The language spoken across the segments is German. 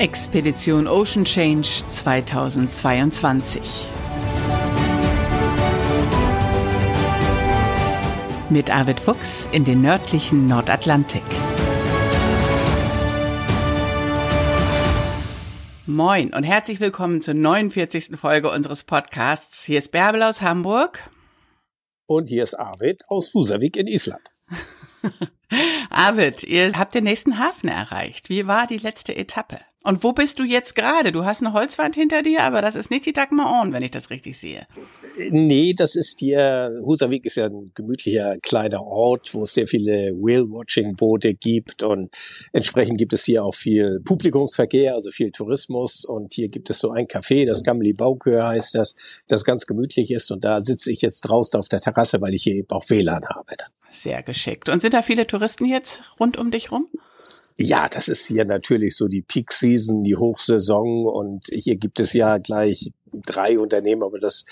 Expedition Ocean Change 2022. Mit Arvid Fuchs in den nördlichen Nordatlantik. Moin und herzlich willkommen zur 49. Folge unseres Podcasts. Hier ist Bärbel aus Hamburg. Und hier ist Arvid aus Fusavik in Island. Arvid, ihr habt den nächsten Hafen erreicht. Wie war die letzte Etappe? Und wo bist du jetzt gerade? Du hast eine Holzwand hinter dir, aber das ist nicht die Dagmar wenn ich das richtig sehe. Nee, das ist hier, Husavik ist ja ein gemütlicher kleiner Ort, wo es sehr viele Whale-Watching-Boote gibt und entsprechend gibt es hier auch viel Publikumsverkehr, also viel Tourismus und hier gibt es so ein Café, das Gamli Baukör heißt das, das ganz gemütlich ist und da sitze ich jetzt draußen auf der Terrasse, weil ich hier eben auch WLAN habe. Sehr geschickt. Und sind da viele Touristen jetzt rund um dich rum? Ja, das ist hier natürlich so die Peak Season, die Hochsaison und hier gibt es ja gleich drei Unternehmen, aber das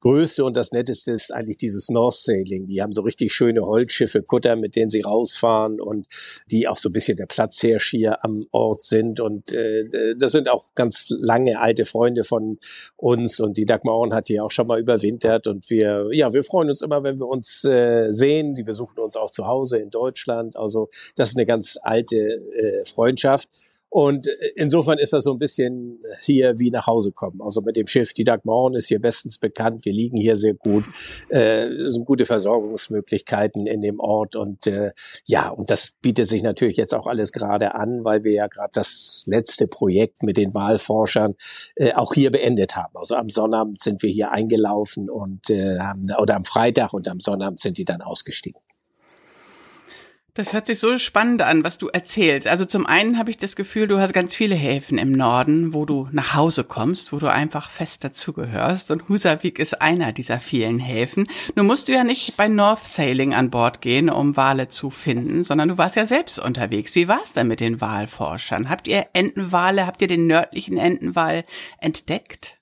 größte und das netteste ist eigentlich dieses North Sailing. Die haben so richtig schöne Holzschiffe, Kutter, mit denen sie rausfahren und die auch so ein bisschen der Platzherrsch hier am Ort sind. Und äh, das sind auch ganz lange alte Freunde von uns und die Dagmar Ohren hat hier auch schon mal überwintert und wir, ja, wir freuen uns immer, wenn wir uns äh, sehen. Die besuchen uns auch zu Hause in Deutschland. Also das ist eine ganz alte äh, Freundschaft. Und insofern ist das so ein bisschen hier wie nach Hause kommen. Also mit dem Schiff, die Dagmar ist hier bestens bekannt. Wir liegen hier sehr gut. Äh, sind gute Versorgungsmöglichkeiten in dem Ort. Und äh, ja, und das bietet sich natürlich jetzt auch alles gerade an, weil wir ja gerade das letzte Projekt mit den Wahlforschern äh, auch hier beendet haben. Also am Sonnabend sind wir hier eingelaufen und äh, haben, oder am Freitag und am Sonnabend sind die dann ausgestiegen. Das hört sich so spannend an, was du erzählst. Also zum einen habe ich das Gefühl, du hast ganz viele Häfen im Norden, wo du nach Hause kommst, wo du einfach fest dazugehörst. Und Husavik ist einer dieser vielen Häfen. Nun musst du ja nicht bei North Sailing an Bord gehen, um Wale zu finden, sondern du warst ja selbst unterwegs. Wie war es denn mit den Walforschern? Habt ihr Entenwale, habt ihr den nördlichen Entenwal entdeckt?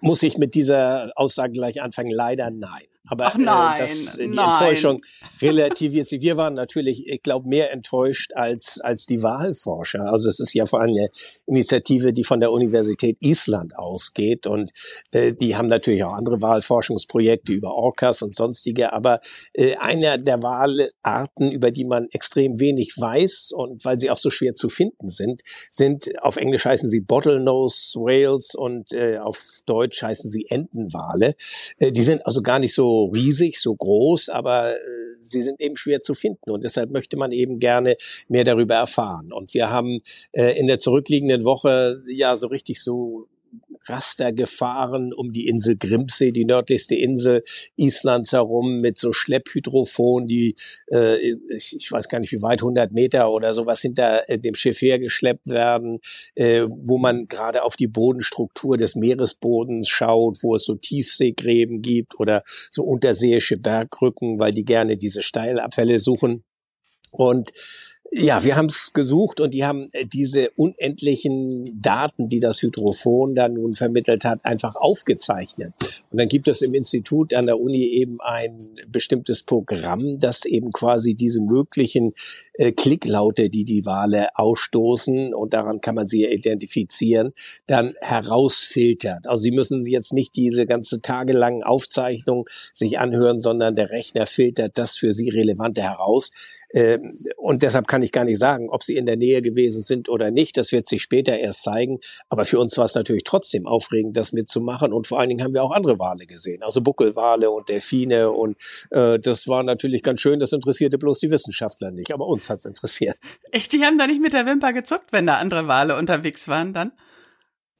Muss ich mit dieser Aussage gleich anfangen? Leider nein. Aber Ach nein, äh, das, die nein. Enttäuschung relativiert sich. Wir waren natürlich, ich glaube, mehr enttäuscht als, als die Wahlforscher. Also es ist ja vor allem eine Initiative, die von der Universität Island ausgeht. Und äh, die haben natürlich auch andere Wahlforschungsprojekte über Orcas und sonstige. Aber äh, einer der Wahlarten, über die man extrem wenig weiß und weil sie auch so schwer zu finden sind, sind auf Englisch heißen sie Bottlenose Whales und äh, auf Deutsch heißen sie Entenwale. Äh, die sind also gar nicht so riesig, so groß, aber äh, sie sind eben schwer zu finden und deshalb möchte man eben gerne mehr darüber erfahren. Und wir haben äh, in der zurückliegenden Woche ja so richtig so Raster gefahren um die Insel Grimsee, die nördlichste Insel Islands herum, mit so Schlepphydrophon, die, äh, ich, ich weiß gar nicht wie weit, 100 Meter oder sowas hinter äh, dem Schiff hergeschleppt werden, äh, wo man gerade auf die Bodenstruktur des Meeresbodens schaut, wo es so Tiefseegräben gibt oder so unterseeische Bergrücken, weil die gerne diese Steilabfälle suchen. Und Ja, wir haben es gesucht und die haben äh, diese unendlichen Daten, die das Hydrophon dann nun vermittelt hat, einfach aufgezeichnet. Und dann gibt es im Institut an der Uni eben ein bestimmtes Programm, das eben quasi diese möglichen äh, Klicklaute, die die Wale ausstoßen, und daran kann man sie identifizieren, dann herausfiltert. Also Sie müssen jetzt nicht diese ganze tagelangen Aufzeichnungen sich anhören, sondern der Rechner filtert das für Sie Relevante heraus und deshalb kann ich gar nicht sagen, ob sie in der Nähe gewesen sind oder nicht. Das wird sich später erst zeigen. Aber für uns war es natürlich trotzdem aufregend, das mitzumachen. Und vor allen Dingen haben wir auch andere Wale gesehen, also Buckelwale und Delfine. Und äh, das war natürlich ganz schön. Das interessierte bloß die Wissenschaftler nicht. Aber uns hat es interessiert. Echt, die haben da nicht mit der Wimper gezuckt, wenn da andere Wale unterwegs waren dann?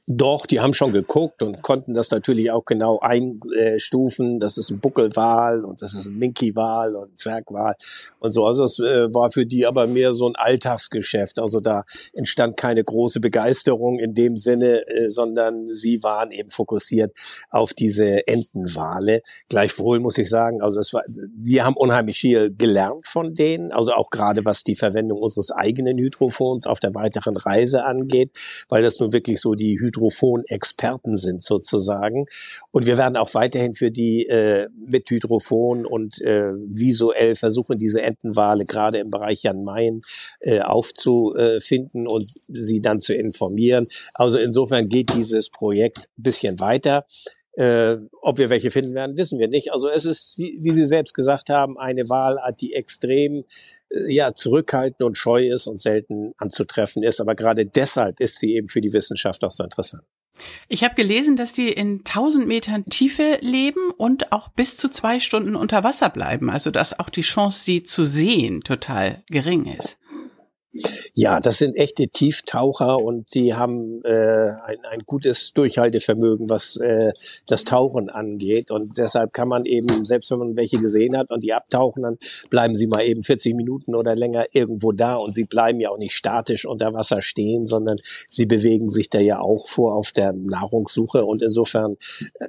Doch, die haben schon geguckt und konnten das natürlich auch genau einstufen. Das ist ein Buckelwal und das ist ein Minkiwal und ein Zwergwal und so. Also es äh, war für die aber mehr so ein Alltagsgeschäft. Also da entstand keine große Begeisterung in dem Sinne, äh, sondern sie waren eben fokussiert auf diese Entenwale. Gleichwohl muss ich sagen, also es war, wir haben unheimlich viel gelernt von denen. Also auch gerade was die Verwendung unseres eigenen Hydrophons auf der weiteren Reise angeht, weil das nun wirklich so die Hydrophon-Experten sind sozusagen. Und wir werden auch weiterhin für die äh, mit Hydrophon und äh, visuell versuchen, diese Entenwale gerade im Bereich Jan Mayen äh, aufzufinden und sie dann zu informieren. Also insofern geht dieses Projekt ein bisschen weiter. Äh, ob wir welche finden werden, wissen wir nicht. Also es ist, wie, wie Sie selbst gesagt haben, eine Wahlart, die extrem äh, ja, zurückhaltend und scheu ist und selten anzutreffen ist. Aber gerade deshalb ist sie eben für die Wissenschaft auch so interessant. Ich habe gelesen, dass die in 1000 Metern Tiefe leben und auch bis zu zwei Stunden unter Wasser bleiben. Also dass auch die Chance, sie zu sehen, total gering ist. Ja, das sind echte Tieftaucher und die haben äh, ein, ein gutes Durchhaltevermögen, was äh, das Tauchen angeht. Und deshalb kann man eben, selbst wenn man welche gesehen hat und die abtauchen, dann bleiben sie mal eben 40 Minuten oder länger irgendwo da. Und sie bleiben ja auch nicht statisch unter Wasser stehen, sondern sie bewegen sich da ja auch vor auf der Nahrungssuche. Und insofern,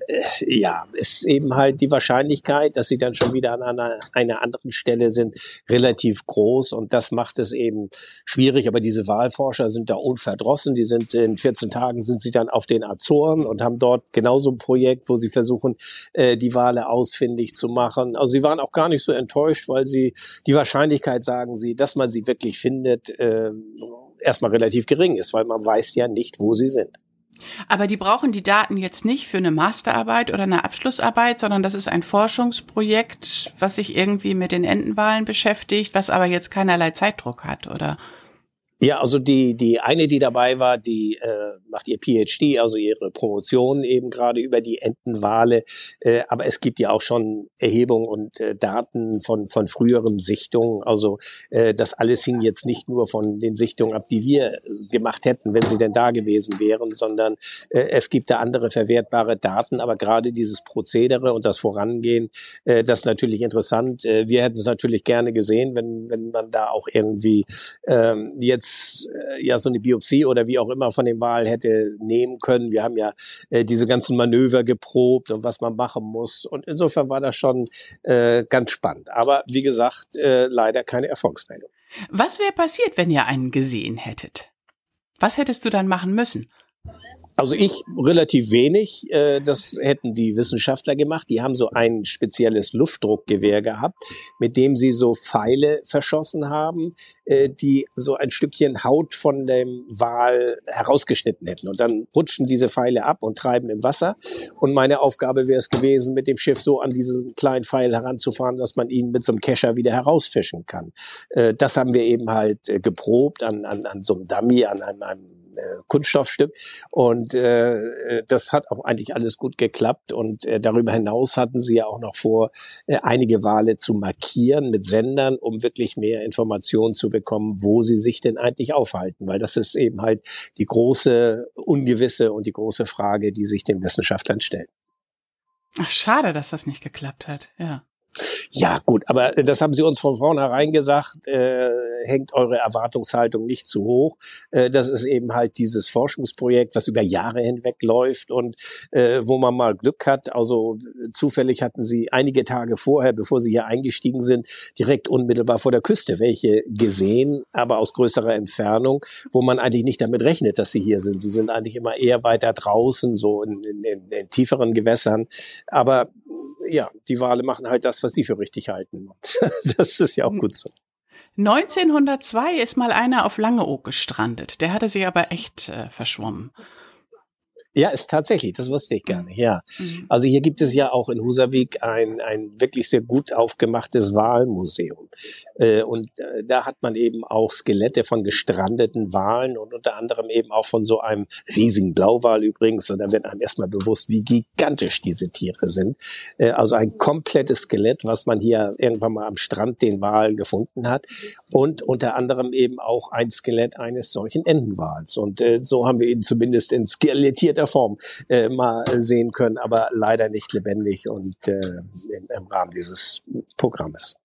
äh, ja, ist eben halt die Wahrscheinlichkeit, dass sie dann schon wieder an einer, einer anderen Stelle sind, relativ groß. Und das macht es eben schwierig, aber diese Wahlforscher sind da unverdrossen. Die sind in 14 Tagen sind sie dann auf den Azoren und haben dort genauso ein Projekt, wo sie versuchen, äh, die Wale ausfindig zu machen. Also sie waren auch gar nicht so enttäuscht, weil sie die Wahrscheinlichkeit, sagen sie, dass man sie wirklich findet, äh, erstmal relativ gering ist, weil man weiß ja nicht, wo sie sind. Aber die brauchen die Daten jetzt nicht für eine Masterarbeit oder eine Abschlussarbeit, sondern das ist ein Forschungsprojekt, was sich irgendwie mit den Entenwahlen beschäftigt, was aber jetzt keinerlei Zeitdruck hat, oder? Ja, also die, die eine, die dabei war, die äh, macht ihr PhD, also ihre Promotion eben gerade über die Entenwale. Äh, aber es gibt ja auch schon Erhebungen und äh, Daten von, von früheren Sichtungen. Also äh, das alles hing jetzt nicht nur von den Sichtungen ab, die wir gemacht hätten, wenn sie denn da gewesen wären, sondern äh, es gibt da andere verwertbare Daten. Aber gerade dieses Prozedere und das Vorangehen, äh, das ist natürlich interessant. Äh, wir hätten es natürlich gerne gesehen, wenn, wenn man da auch irgendwie ähm, jetzt äh, ja so eine Biopsie oder wie auch immer von dem Wal hätte nehmen können. Wir haben ja äh, diese ganzen Manöver geprobt und was man machen muss. Und insofern war das schon äh, ganz spannend. Aber wie gesagt, äh, leider keine Erfolgsmeldung. Was wäre passiert, wenn ihr einen gesehen hättet? Was hättest du dann machen müssen? Also ich relativ wenig. Äh, das hätten die Wissenschaftler gemacht. Die haben so ein spezielles Luftdruckgewehr gehabt, mit dem sie so Pfeile verschossen haben, äh, die so ein Stückchen Haut von dem Wal herausgeschnitten hätten. Und dann rutschen diese Pfeile ab und treiben im Wasser. Und meine Aufgabe wäre es gewesen, mit dem Schiff so an diesen kleinen Pfeil heranzufahren, dass man ihn mit so einem Kescher wieder herausfischen kann. Äh, das haben wir eben halt geprobt an, an, an so einem Dummy, an einem, einem Kunststoffstück. Und äh, das hat auch eigentlich alles gut geklappt. Und äh, darüber hinaus hatten sie ja auch noch vor, äh, einige Wale zu markieren mit Sendern, um wirklich mehr Informationen zu bekommen, wo sie sich denn eigentlich aufhalten. Weil das ist eben halt die große Ungewisse und die große Frage, die sich den Wissenschaftlern stellt. Ach, schade, dass das nicht geklappt hat, ja. Ja, gut, aber das haben Sie uns von vornherein gesagt, äh, hängt eure Erwartungshaltung nicht zu hoch. Äh, das ist eben halt dieses Forschungsprojekt, was über Jahre hinweg läuft und äh, wo man mal Glück hat. Also zufällig hatten Sie einige Tage vorher, bevor Sie hier eingestiegen sind, direkt unmittelbar vor der Küste welche gesehen, aber aus größerer Entfernung, wo man eigentlich nicht damit rechnet, dass Sie hier sind. Sie sind eigentlich immer eher weiter draußen, so in, in, in tieferen Gewässern. Aber ja, die Wale machen halt das, was sie für richtig halten. das ist ja auch gut so. 1902 ist mal einer auf Langeoog gestrandet. Der hatte sich aber echt äh, verschwommen. Ja, ist tatsächlich, das wusste ich gar nicht, ja. Mhm. Also hier gibt es ja auch in Husavik ein, ein wirklich sehr gut aufgemachtes Walmuseum. Äh, und äh, da hat man eben auch Skelette von gestrandeten Walen und unter anderem eben auch von so einem riesigen Blauwal übrigens. Und da wird einem erstmal bewusst, wie gigantisch diese Tiere sind. Äh, also ein komplettes Skelett, was man hier irgendwann mal am Strand den Wal gefunden hat. Und unter anderem eben auch ein Skelett eines solchen Entenwals. Und äh, so haben wir ihn zumindest in skelettierter der Form äh, mal sehen können, aber leider nicht lebendig und äh, im, im Rahmen dieses Programmes.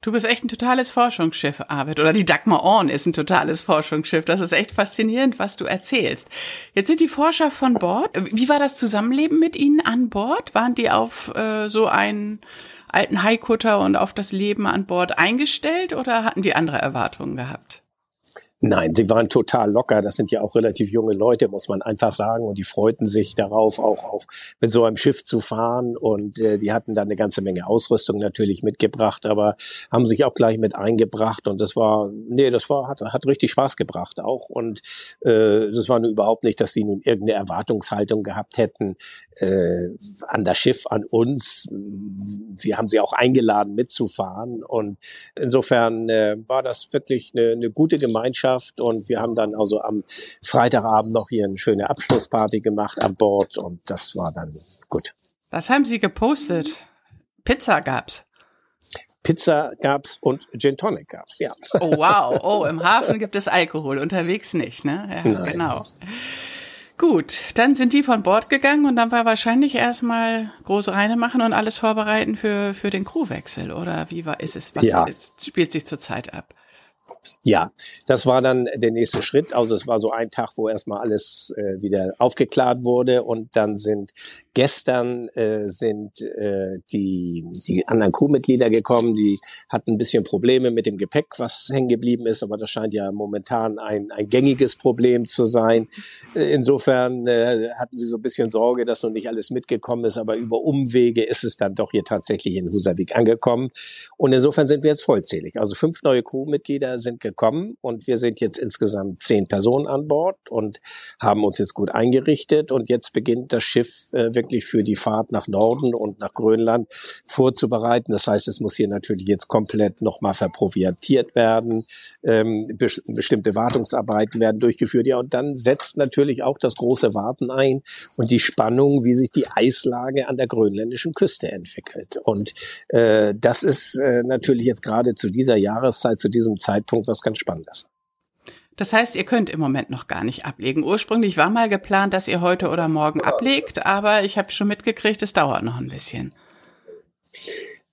Du bist echt ein totales Forschungsschiff, Arvid. Oder die Dagmar Orn ist ein totales Forschungsschiff. Das ist echt faszinierend, was du erzählst. Jetzt sind die Forscher von Bord. Wie war das Zusammenleben mit ihnen an Bord? Waren die auf äh, so einen alten Haikutter und auf das Leben an Bord eingestellt oder hatten die andere Erwartungen gehabt? Nein, die waren total locker. Das sind ja auch relativ junge Leute, muss man einfach sagen. Und die freuten sich darauf, auch, auch mit so einem Schiff zu fahren. Und äh, die hatten da eine ganze Menge Ausrüstung natürlich mitgebracht, aber haben sich auch gleich mit eingebracht. Und das war, nee, das war, hat, hat richtig Spaß gebracht auch. Und äh, das war nur überhaupt nicht, dass sie nun irgendeine Erwartungshaltung gehabt hätten äh, an das Schiff, an uns. Wir haben sie auch eingeladen mitzufahren. Und insofern äh, war das wirklich eine, eine gute Gemeinschaft geschafft und wir haben dann also am Freitagabend noch hier eine schöne Abschlussparty gemacht an Bord und das war dann gut. Was haben Sie gepostet? Pizza gab's. Pizza gab's und Gin Tonic gab's, ja. Oh wow, oh, im Hafen gibt es Alkohol, unterwegs nicht, ne? Ja, Nein. genau. Gut, dann sind die von Bord gegangen und dann war wahrscheinlich erstmal große Reine machen und alles vorbereiten für, für den Crewwechsel, oder wie war, ist es, was ja. ist, spielt sich zurzeit ab? Ja, das war dann der nächste Schritt. Also es war so ein Tag, wo erstmal alles äh, wieder aufgeklärt wurde und dann sind gestern äh, sind äh, die, die anderen Crewmitglieder gekommen, die hatten ein bisschen Probleme mit dem Gepäck, was hängen geblieben ist, aber das scheint ja momentan ein, ein gängiges Problem zu sein. Äh, insofern äh, hatten sie so ein bisschen Sorge, dass noch nicht alles mitgekommen ist, aber über Umwege ist es dann doch hier tatsächlich in Husavik angekommen. Und insofern sind wir jetzt vollzählig. Also fünf neue Crewmitglieder sind gekommen und wir sind jetzt insgesamt zehn Personen an Bord und haben uns jetzt gut eingerichtet und jetzt beginnt das Schiff äh, wirklich für die Fahrt nach Norden und nach Grönland vorzubereiten. Das heißt, es muss hier natürlich jetzt komplett nochmal verproviatiert werden. Ähm, be bestimmte Wartungsarbeiten werden durchgeführt. Ja, und dann setzt natürlich auch das große Warten ein und die Spannung, wie sich die Eislage an der grönländischen Küste entwickelt. Und äh, das ist äh, natürlich jetzt gerade zu dieser Jahreszeit, zu diesem Zeitpunkt was ganz Spannendes. Das heißt, ihr könnt im Moment noch gar nicht ablegen. Ursprünglich war mal geplant, dass ihr heute oder morgen ablegt, aber ich habe schon mitgekriegt, es dauert noch ein bisschen.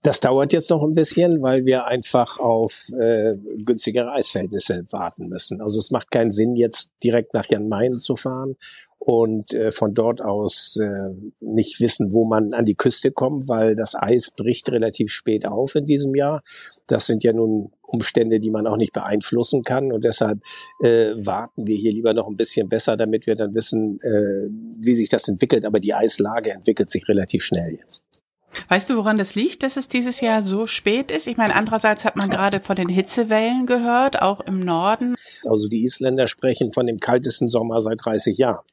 Das dauert jetzt noch ein bisschen, weil wir einfach auf äh, günstigere Eisverhältnisse warten müssen. Also es macht keinen Sinn, jetzt direkt nach Jan Mayen zu fahren und äh, von dort aus äh, nicht wissen, wo man an die Küste kommt, weil das Eis bricht relativ spät auf in diesem Jahr. Das sind ja nun Umstände, die man auch nicht beeinflussen kann und deshalb äh, warten wir hier lieber noch ein bisschen besser, damit wir dann wissen, äh, wie sich das entwickelt. Aber die Eislage entwickelt sich relativ schnell jetzt. Weißt du, woran das liegt, dass es dieses Jahr so spät ist? Ich meine, andererseits hat man gerade von den Hitzewellen gehört, auch im Norden. Also die Isländer sprechen von dem kaltesten Sommer seit 30 Jahren.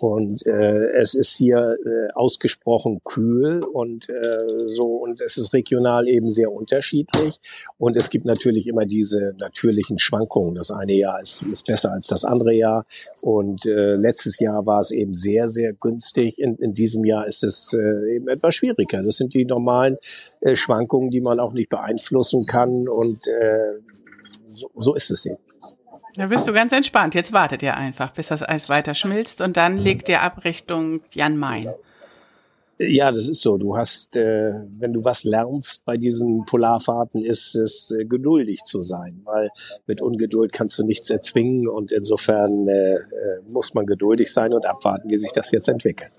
Und äh, es ist hier äh, ausgesprochen kühl und äh, so und es ist regional eben sehr unterschiedlich. Und es gibt natürlich immer diese natürlichen Schwankungen. Das eine Jahr ist, ist besser als das andere Jahr. Und äh, letztes Jahr war es eben sehr, sehr günstig. In, in diesem Jahr ist es äh, eben etwas schwieriger. Das sind die normalen äh, Schwankungen, die man auch nicht beeinflussen kann. Und äh, so, so ist es eben. Da bist du ganz entspannt. Jetzt wartet ihr einfach, bis das Eis weiter schmilzt und dann legt ihr ab Richtung Jan Main. Ja, das ist so. Du hast, äh, wenn du was lernst bei diesen Polarfahrten, ist es äh, geduldig zu sein, weil mit Ungeduld kannst du nichts erzwingen und insofern äh, äh muss man geduldig sein und abwarten, wie sich das jetzt entwickelt.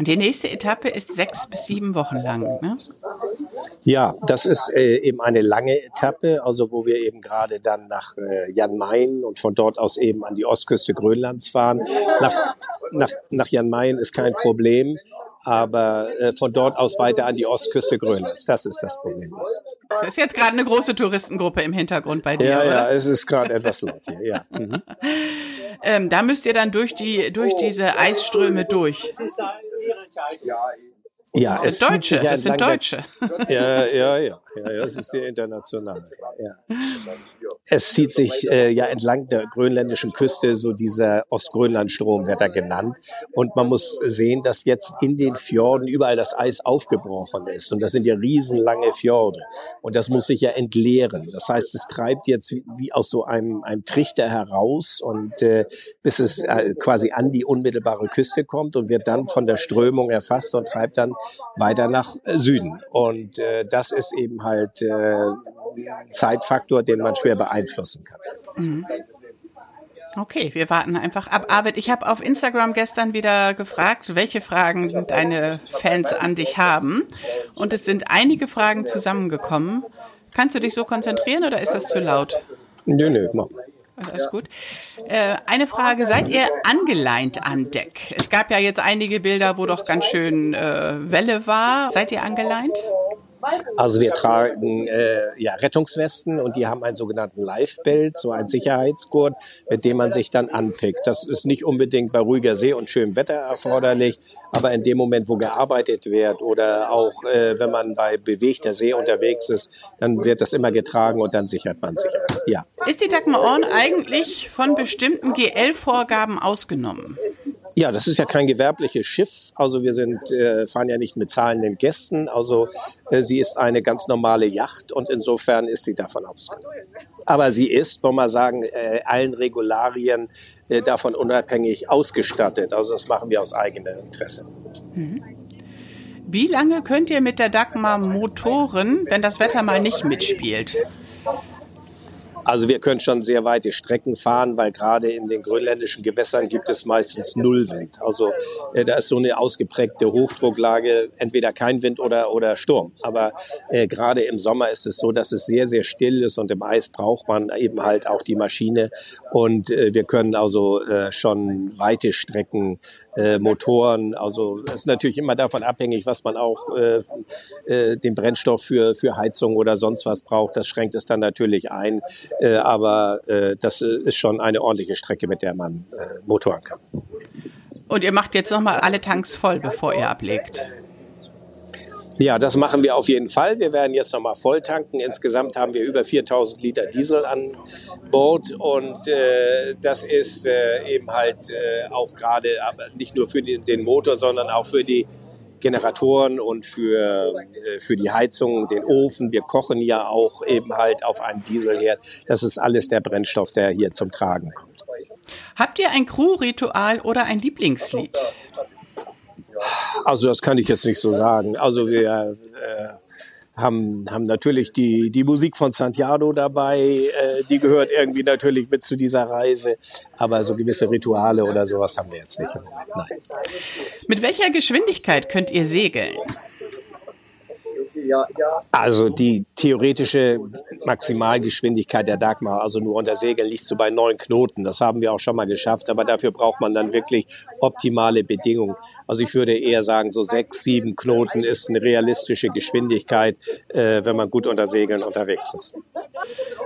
Die nächste Etappe ist sechs bis sieben Wochen lang. Ne? Ja, das ist äh, eben eine lange Etappe, also wo wir eben gerade dann nach äh, Jan Mayen und von dort aus eben an die Ostküste Grönlands fahren. Nach, nach, nach Jan Mayen ist kein Problem aber äh, von dort aus weiter an die Ostküste Grönlands. Das ist das Problem. Das ist jetzt gerade eine große Touristengruppe im Hintergrund bei dir, ja, oder? Ja, es ist gerade etwas laut hier, ja. Mhm. ähm, da müsst ihr dann durch die durch diese Eisströme durch. Ja, das sind Deutsche. Das sind Deutsche. Ja, ja, ja, ja, das ist sehr international. Ja. Es zieht sich äh, ja entlang der grönländischen Küste, so dieser Ostgrönlandstrom wird da genannt. Und man muss sehen, dass jetzt in den Fjorden überall das Eis aufgebrochen ist. Und das sind ja riesenlange Fjorde. Und das muss sich ja entleeren. Das heißt, es treibt jetzt wie, wie aus so einem, einem Trichter heraus und äh, bis es äh, quasi an die unmittelbare Küste kommt und wird dann von der Strömung erfasst und treibt dann weiter nach äh, Süden. Und äh, das ist eben halt äh, Zeitfaktor, den man schwer beeinflussen kann. Mhm. Okay, wir warten einfach ab. Arvid, ich habe auf Instagram gestern wieder gefragt, welche Fragen deine Fans an dich haben. Und es sind einige Fragen zusammengekommen. Kannst du dich so konzentrieren oder ist das zu laut? Nö, nö, mach mal. Alles gut. Äh, eine Frage, seid ihr angeleint an Deck? Es gab ja jetzt einige Bilder, wo doch ganz schön äh, Welle war. Seid ihr angeleint? Also wir tragen äh, ja, Rettungswesten und die haben einen sogenannten Live-Belt, so ein Sicherheitsgurt, mit dem man sich dann anpickt. Das ist nicht unbedingt bei ruhiger See und schönem Wetter erforderlich, aber in dem Moment, wo gearbeitet wird oder auch äh, wenn man bei bewegter See unterwegs ist, dann wird das immer getragen und dann sichert man sich. Ja. Ist die Dagmar Orn eigentlich von bestimmten GL-Vorgaben ausgenommen? Ja, das ist ja kein gewerbliches Schiff. Also wir sind, äh, fahren ja nicht mit zahlenden Gästen. Also äh, sie ist eine ganz normale Yacht und insofern ist sie davon ausgenommen. Aber sie ist, wollen wir sagen, äh, allen Regularien äh, davon unabhängig ausgestattet. Also das machen wir aus eigenem Interesse. Mhm. Wie lange könnt ihr mit der Dagmar motoren, wenn das Wetter mal nicht mitspielt? Also wir können schon sehr weite Strecken fahren, weil gerade in den grönländischen Gewässern gibt es meistens Nullwind. Also äh, da ist so eine ausgeprägte Hochdrucklage, entweder kein Wind oder, oder Sturm. Aber äh, gerade im Sommer ist es so, dass es sehr, sehr still ist und im Eis braucht man eben halt auch die Maschine. Und äh, wir können also äh, schon weite Strecken äh, Motoren. Also es ist natürlich immer davon abhängig, was man auch äh, äh, den Brennstoff für, für Heizung oder sonst was braucht. Das schränkt es dann natürlich ein. Äh, aber äh, das ist schon eine ordentliche Strecke, mit der man äh, motoren kann. Und ihr macht jetzt nochmal alle Tanks voll, bevor ihr ablegt. Ja, das machen wir auf jeden Fall. Wir werden jetzt nochmal voll tanken. Insgesamt haben wir über 4000 Liter Diesel an Bord und äh, das ist äh, eben halt äh, auch gerade, aber nicht nur für den, den Motor, sondern auch für die Generatoren und für, äh, für die Heizung, den Ofen. Wir kochen ja auch eben halt auf einem Dieselherd. Das ist alles der Brennstoff, der hier zum Tragen kommt. Habt ihr ein Crew-Ritual oder ein Lieblingslied? Also das kann ich jetzt nicht so sagen. Also wir äh, haben, haben natürlich die, die Musik von Santiago dabei, äh, die gehört irgendwie natürlich mit zu dieser Reise, aber so gewisse Rituale oder sowas haben wir jetzt nicht. Nein. Mit welcher Geschwindigkeit könnt ihr segeln? Also die theoretische Maximalgeschwindigkeit der Dagmar, also nur unter Segeln, liegt so bei neun Knoten. Das haben wir auch schon mal geschafft, aber dafür braucht man dann wirklich optimale Bedingungen. Also ich würde eher sagen, so sechs, sieben Knoten ist eine realistische Geschwindigkeit, äh, wenn man gut unter Segeln unterwegs ist.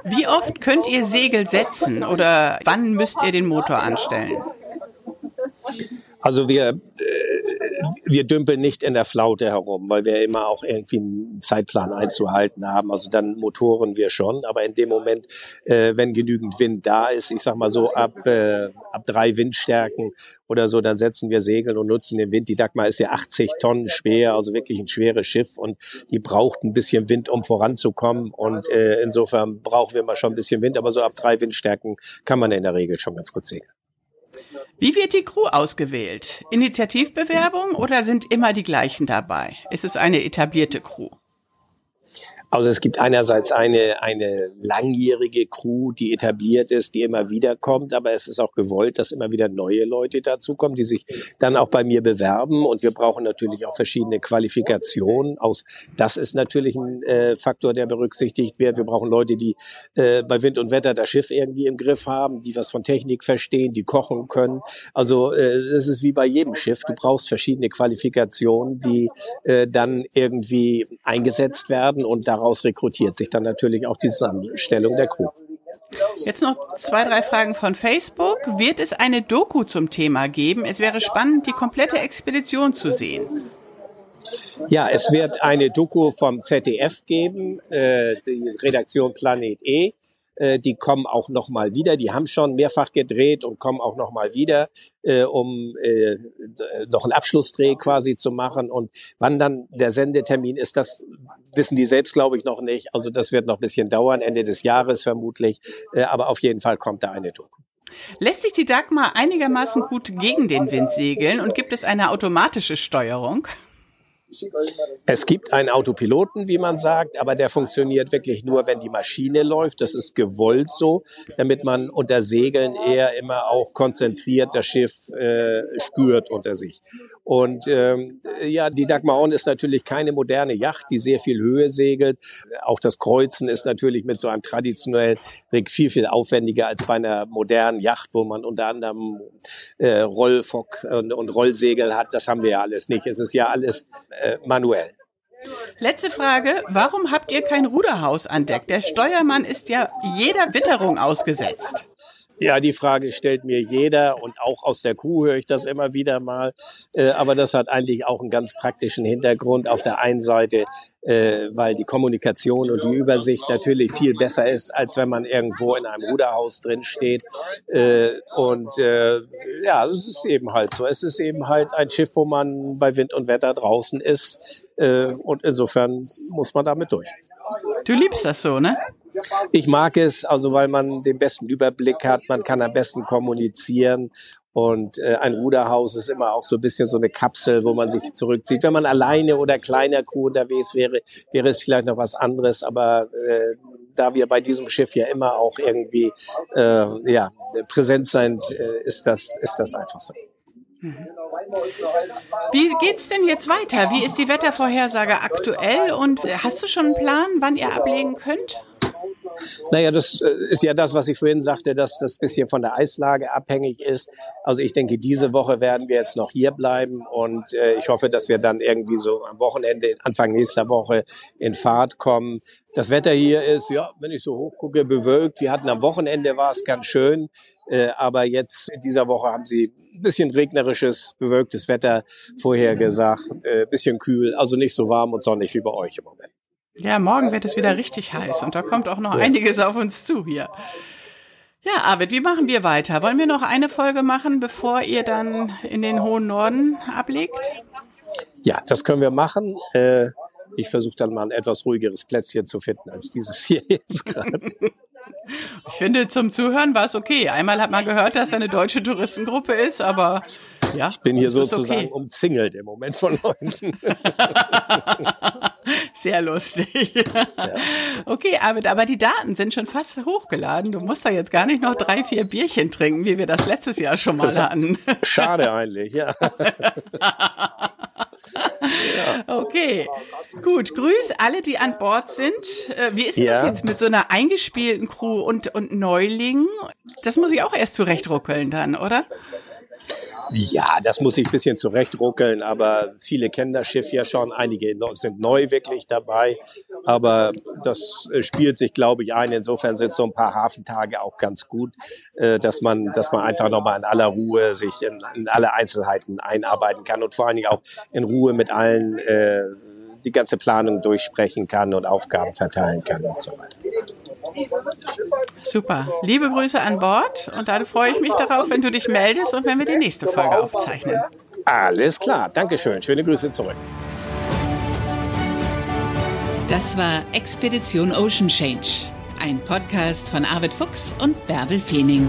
Wie oft könnt ihr Segel setzen oder wann müsst ihr den Motor anstellen? Also wir, äh, wir dümpeln nicht in der Flaute herum, weil wir immer auch irgendwie einen Zeitplan einzuhalten haben. Also dann motoren wir schon, aber in dem Moment, äh, wenn genügend Wind da ist, ich sag mal so ab, äh, ab drei Windstärken oder so, dann setzen wir Segel und nutzen den Wind. Die Dagmar ist ja 80 Tonnen schwer, also wirklich ein schweres Schiff und die braucht ein bisschen Wind, um voranzukommen. Und äh, insofern brauchen wir mal schon ein bisschen Wind, aber so ab drei Windstärken kann man in der Regel schon ganz gut segeln. Wie wird die Crew ausgewählt? Initiativbewerbung oder sind immer die gleichen dabei? Ist es eine etablierte Crew? Also es gibt einerseits eine, eine langjährige Crew, die etabliert ist, die immer wieder kommt, aber es ist auch gewollt, dass immer wieder neue Leute dazukommen, die sich dann auch bei mir bewerben und wir brauchen natürlich auch verschiedene Qualifikationen. Aus, das ist natürlich ein äh, Faktor, der berücksichtigt wird. Wir brauchen Leute, die äh, bei Wind und Wetter das Schiff irgendwie im Griff haben, die was von Technik verstehen, die kochen können. Also äh, das ist wie bei jedem Schiff. Du brauchst verschiedene Qualifikationen, die äh, dann irgendwie eingesetzt werden und da daraus rekrutiert sich dann natürlich auch die Zusammenstellung der Crew. Jetzt noch zwei, drei Fragen von Facebook. Wird es eine Doku zum Thema geben? Es wäre spannend, die komplette Expedition zu sehen. Ja, es wird eine Doku vom ZDF geben, äh, die Redaktion Planet E. Äh, die kommen auch noch mal wieder. Die haben schon mehrfach gedreht und kommen auch noch mal wieder, äh, um äh, noch einen Abschlussdreh quasi zu machen. Und wann dann der Sendetermin ist, das wissen die selbst, glaube ich, noch nicht. Also das wird noch ein bisschen dauern, Ende des Jahres vermutlich. Äh, aber auf jeden Fall kommt da eine Doku. Lässt sich die Dagmar einigermaßen gut gegen den Wind segeln und gibt es eine automatische Steuerung? Es gibt einen Autopiloten, wie man sagt, aber der funktioniert wirklich nur, wenn die Maschine läuft. Das ist gewollt so, damit man unter Segeln eher immer auch konzentriert das Schiff äh, spürt unter sich. Und ähm, ja, die Dagmar On ist natürlich keine moderne Yacht, die sehr viel Höhe segelt. Auch das Kreuzen ist natürlich mit so einem traditionellen Rig viel, viel aufwendiger als bei einer modernen Yacht, wo man unter anderem äh, Rollfock und, und Rollsegel hat. Das haben wir ja alles nicht. Es ist ja alles äh, manuell. Letzte Frage. Warum habt ihr kein Ruderhaus an Deck? Der Steuermann ist ja jeder Witterung ausgesetzt. Ja, die Frage stellt mir jeder und auch aus der Kuh höre ich das immer wieder mal. Äh, aber das hat eigentlich auch einen ganz praktischen Hintergrund. Auf der einen Seite, äh, weil die Kommunikation und die Übersicht natürlich viel besser ist, als wenn man irgendwo in einem Ruderhaus drin steht. Äh, und ja, es ist eben halt so. Es ist eben halt ein Schiff, wo man bei Wind und Wetter draußen ist. Und insofern muss man damit durch. Du liebst das so, ne? Ich mag es, also weil man den besten Überblick hat, man kann am besten kommunizieren und äh, ein Ruderhaus ist immer auch so ein bisschen so eine Kapsel, wo man sich zurückzieht. Wenn man alleine oder kleiner Crew unterwegs wäre, wäre es vielleicht noch was anderes. Aber äh, da wir bei diesem Schiff ja immer auch irgendwie äh, ja, präsent sind, äh, ist, das, ist das einfach so. Mhm. Wie geht's denn jetzt weiter? Wie ist die Wettervorhersage aktuell und hast du schon einen Plan, wann ihr ablegen könnt? Naja, das äh, ist ja das, was ich vorhin sagte, dass das bisschen von der Eislage abhängig ist. Also ich denke, diese Woche werden wir jetzt noch hier bleiben und äh, ich hoffe, dass wir dann irgendwie so am Wochenende, Anfang nächster Woche in Fahrt kommen. Das Wetter hier ist, ja, wenn ich so hochgucke, bewölkt. Wir hatten am Wochenende war es ganz schön, äh, aber jetzt in dieser Woche haben sie ein bisschen regnerisches, bewölktes Wetter vorhergesagt, äh, bisschen kühl, also nicht so warm und sonnig wie bei euch im Moment. Ja, morgen wird es wieder richtig heiß und da kommt auch noch einiges auf uns zu hier. Ja, Arvid, wie machen wir weiter? Wollen wir noch eine Folge machen, bevor ihr dann in den hohen Norden ablegt? Ja, das können wir machen. Äh, ich versuche dann mal ein etwas ruhigeres Plätzchen zu finden als dieses hier jetzt gerade. Ich finde, zum Zuhören war es okay. Einmal hat man gehört, dass es eine deutsche Touristengruppe ist, aber ja. Ich bin hier sozusagen okay. umzingelt im Moment von Leuten. Sehr lustig. Ja. Okay, aber, aber die Daten sind schon fast hochgeladen. Du musst da jetzt gar nicht noch drei, vier Bierchen trinken, wie wir das letztes Jahr schon mal hatten. Schade eigentlich, ja. Okay, gut. Grüß alle, die an Bord sind. Äh, wie ist ja. das jetzt mit so einer eingespielten Crew und, und Neulingen? Das muss ich auch erst zurechtruckeln dann, oder? Ja, das muss ich ein bisschen zurechtruckeln, aber viele kennen das Schiff ja schon. Einige sind neu wirklich dabei, aber das äh, spielt sich, glaube ich, ein. Insofern sind so ein paar Hafentage auch ganz gut, äh, dass man, dass man einfach nochmal in aller Ruhe sich in, in alle Einzelheiten einarbeiten kann und vor allen Dingen auch in Ruhe mit allen äh, die ganze Planung durchsprechen kann und Aufgaben verteilen kann und so weiter. Super. Liebe Grüße an Bord und dann freue ich mich darauf, wenn du dich meldest und wenn wir die nächste Folge aufzeichnen. Alles klar. Dankeschön. Schöne Grüße zurück. Das war Expedition Ocean Change, ein Podcast von Arvid Fuchs und Bärbel Feening.